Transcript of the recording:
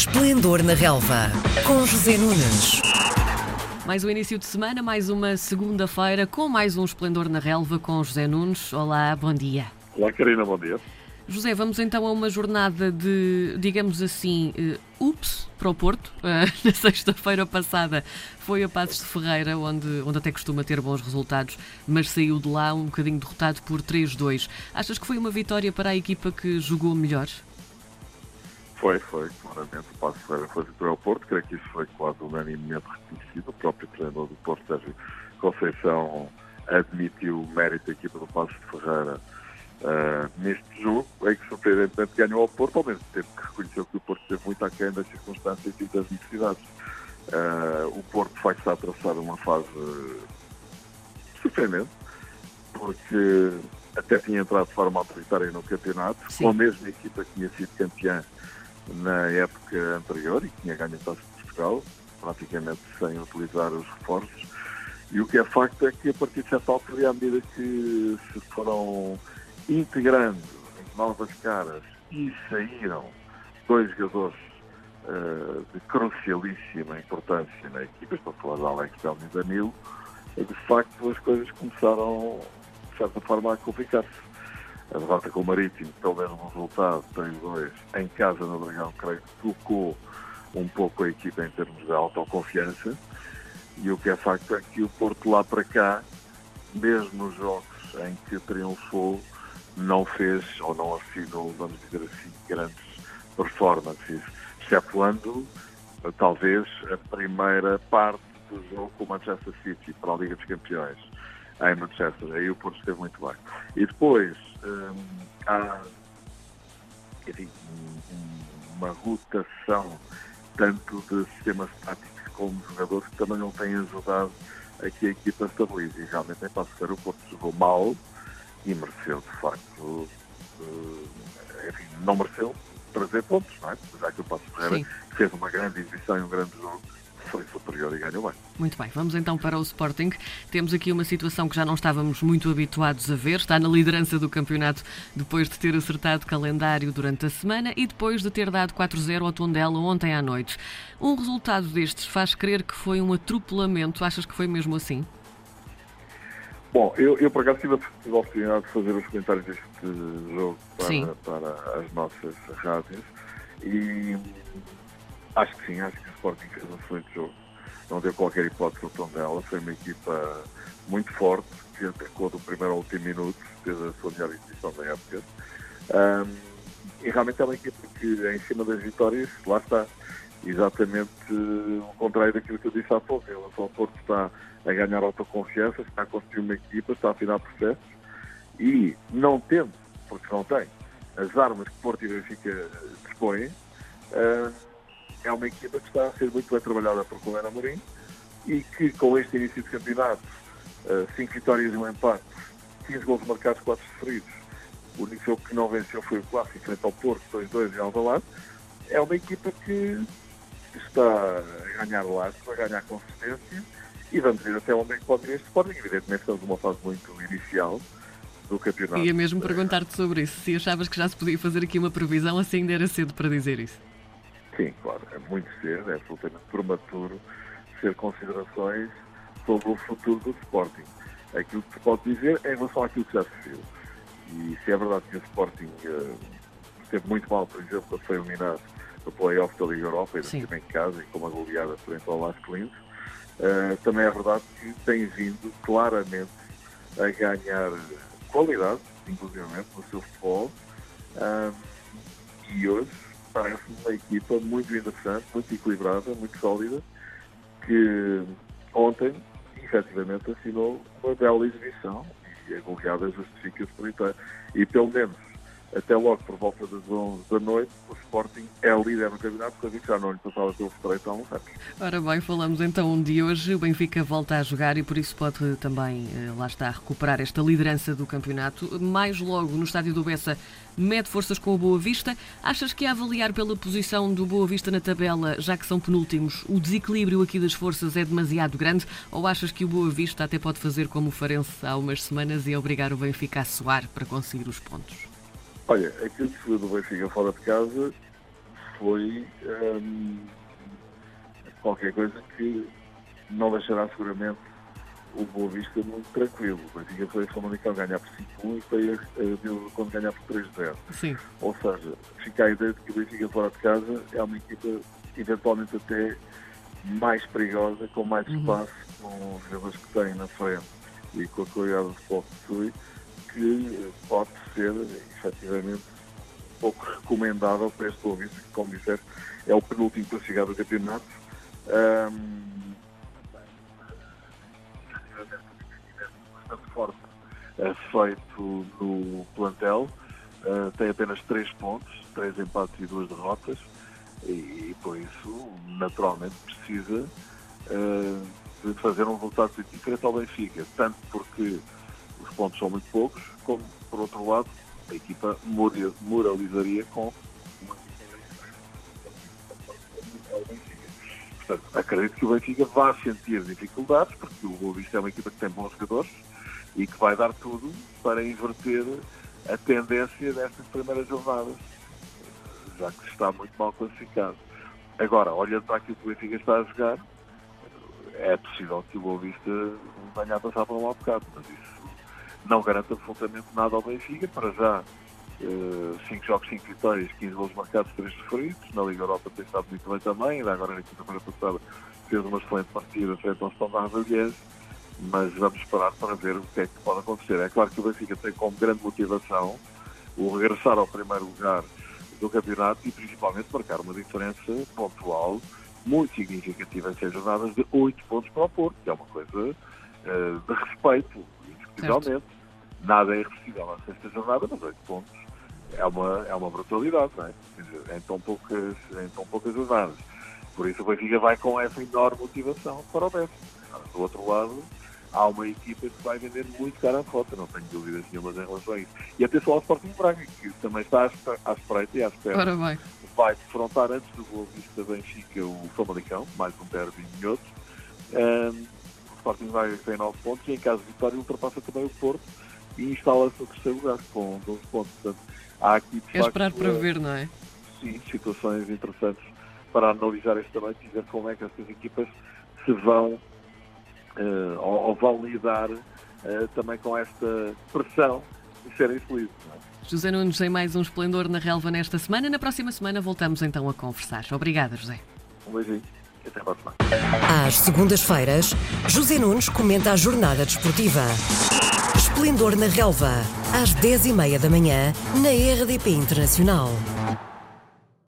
Esplendor na Relva, com José Nunes. Mais um início de semana, mais uma segunda-feira, com mais um Esplendor na Relva com José Nunes. Olá, bom dia. Olá, Karina, bom dia. José, vamos então a uma jornada de, digamos assim, uh, ups para o Porto. Uh, na sexta-feira passada foi a Passos de Ferreira, onde, onde até costuma ter bons resultados, mas saiu de lá um bocadinho derrotado por 3-2. Achas que foi uma vitória para a equipa que jogou melhor? Foi, foi, claramente. O Passo Ferreira foi vitória ao Porto, creio que isso foi quase unanimemente reconhecido. O próprio treinador do Porto, Sérgio Conceição, admitiu o mérito da equipa do Passo de Ferreira uh, neste jogo, em que surpreendentemente ganhou ao Porto, ao mesmo tempo que reconheceu que o Porto teve muito aquém das circunstâncias e das necessidades. Uh, o Porto vai estar a atravessar uma fase surpreendente, porque até tinha entrado de forma autoritária no campeonato, Sim. com a mesma equipa que tinha sido campeã na época anterior e tinha ganho a Taça de Portugal, praticamente sem utilizar os reforços. E o que é facto é que a partir de certa altura, à medida que se foram integrando novas caras e saíram dois jogadores uh, de crucialíssima importância na equipa, estou a falar de Alex Bell e Danilo, de facto as coisas começaram, de certa forma, a complicar-se a derrota com o Marítimo, pelo um resultado 3-2 em casa no Dragão, creio que tocou um pouco a equipa em termos de autoconfiança. E o que é facto é que o Porto lá para cá, mesmo nos jogos em que triunfou, não fez ou não assinou, vamos dizer assim, grandes performances, excetuando talvez a primeira parte do jogo com o Manchester City para a Liga dos Campeões em Manchester. Aí o Porto esteve muito bem. E depois hum, há enfim, uma rotação tanto de sistemas táticos como de jogadores que também não têm ajudado a que a equipa estabilize. E realmente, em Passo o Porto jogou mal e mereceu, de facto, uh, enfim, não mereceu trazer pontos, não é? Já que o Passo Ferreira fez uma grande exibição e um grande jogo foi superior e ganhou bem. Muito bem, vamos então para o Sporting. Temos aqui uma situação que já não estávamos muito habituados a ver. Está na liderança do campeonato depois de ter acertado calendário durante a semana e depois de ter dado 4-0 ao Tondela ontem à noite. Um resultado destes faz crer que foi um atropelamento. Achas que foi mesmo assim? Bom, eu, eu por acaso tive a oportunidade de fazer os comentários deste jogo para, para as nossas rádios e Acho que sim, acho que o Sporting fez um excelente jogo. Não deu qualquer hipótese ao tom dela. Foi uma equipa muito forte, que atacou do primeiro ao último minuto, fez a sua melhor exibição da época. Um, e realmente é uma equipa que, em cima das vitórias, lá está. Exatamente uh, o contrário daquilo que eu disse há pouco. Em relação ao Porto, está a ganhar autoconfiança, está a construir uma equipa, está a afinar processos e não tendo, porque não tem, as armas que Porto e Benfica dispõem, uh, é uma equipa que está a ser muito bem trabalhada por Colena Amorim e que com este início de campeonato, 5 uh, vitórias e um empate, 15 gols marcados, 4 sofridos, o único jogo que não venceu foi o clássico frente ao Porto, 2-2 em Alvalade, é uma equipa que está a ganhar lastro, a ganhar consistência e vamos ver até onde é que pode ir este Sporting. Evidentemente estamos numa fase muito inicial do campeonato. Ia mesmo perguntar-te sobre isso, se achavas que já se podia fazer aqui uma previsão, assim ainda era cedo para dizer isso. Sim, claro, é muito cedo, é absolutamente prematuro ser considerações sobre o futuro do Sporting. Aquilo que se pode dizer é em relação àquilo que já se viu. E se é verdade que o Sporting uh, esteve muito mal, por exemplo, quando foi eliminado no play-off da Liga Europa, e também em casa e com uma goleada frente ao Las Clint, uh, também é verdade que tem vindo claramente a ganhar qualidade, inclusive no seu futebol, uh, e hoje parece-me uma equipa muito interessante, muito equilibrada, muito sólida, que ontem, efetivamente, assinou uma bela exibição e a goleada justifica-se por inteiro. E pelo menos até logo por volta das 11 da noite, o Sporting é líder no campeonato, porque já não lhe passava pelo estreito há uns anos. Ora bem, falamos então de hoje. O Benfica volta a jogar e por isso pode também, eh, lá está, recuperar esta liderança do campeonato. Mais logo no estádio do Bessa, mede forças com o Boa Vista. Achas que a avaliar pela posição do Boa Vista na tabela, já que são penúltimos, o desequilíbrio aqui das forças é demasiado grande? Ou achas que o Boa Vista até pode fazer como o Farense há umas semanas e obrigar o Benfica a soar para conseguir os pontos? Olha, aquilo que se do Benfica fora de casa foi um, qualquer coisa que não deixará seguramente o Boa Vista muito tranquilo. O Benfica foi a Famalicão ganhar por 5-1 e foi a, quando ganhar por 3-0. Ou seja, fica a ideia de que o Benfica fora de casa é uma equipa eventualmente até mais perigosa, com mais uhum. espaço, com os jogadores que tem na frente e com a qualidade do futebol que possui, que pode ser efetivamente pouco recomendável para este Vista, que como disseste é o penúltimo classificado do campeonato. Um, bastante forte é feito no plantel. Uh, tem apenas três pontos, três empates e duas derrotas, e, e por isso, naturalmente, precisa uh, de fazer um resultado diferente ao Benfica, tanto porque os pontos são muito poucos, como, por outro lado, a equipa moralizaria com Portanto, acredito que o Benfica vá sentir dificuldades, porque o Boa Vista é uma equipa que tem bons jogadores, e que vai dar tudo para inverter a tendência destas primeiras jornadas, já que está muito mal classificado. Agora, olhando para aquilo que o Benfica está a jogar, é possível que o Boa Vista venha a passar por um bocado, mas isso não garante absolutamente nada ao Benfica. Para já, 5 uh, jogos, 5 vitórias, 15 gols marcados, 3 sofridos. Na Liga Europa tem estado muito bem também, ainda agora na quinta-feira passada fez uma excelente partida frente ao Standard Liège mas vamos esperar para ver o que é que pode acontecer. É claro que o Benfica tem como grande motivação o regressar ao primeiro lugar do campeonato e principalmente marcar uma diferença pontual muito significativa em seis jornadas de 8 pontos para o Porto, que é uma coisa uh, de respeito, indiscutivelmente. Nada é irreversível na sexta jornada, mas 8 pontos é uma, é uma brutalidade, não é? Dizer, em, tão poucas, em tão poucas jornadas. Por isso o Benfica vai com essa enorme motivação para o décimo. Do outro lado, há uma equipa que vai vender muito cara a foto, não tenho dúvidas nenhumas em relação a isso. E atenção ao Sporting Braga, que também está à espreita e à espera. Vai defrontar antes do Boa Vista Benfica o Famalicão, mais um derby minhoto. Um, o Sporting Braga tem 9 pontos e em caso de vitória ultrapassa também o Porto e instala-se no terceiro lugar com 12 pontos. Portanto, há aqui de é esperar para ver, não é? Sim, situações interessantes para analisar este também e ver como é que estas equipas se vão uh, ou, ou, vão lidar uh, também com esta pressão de serem felizes. É? José Nunes tem mais um esplendor na relva nesta semana. Na próxima semana voltamos então a conversar. Obrigada, José. Um beijinho. Às segundas-feiras, José Nunes comenta a jornada desportiva. Esplendor na relva, às 10h30 da manhã, na RDP Internacional.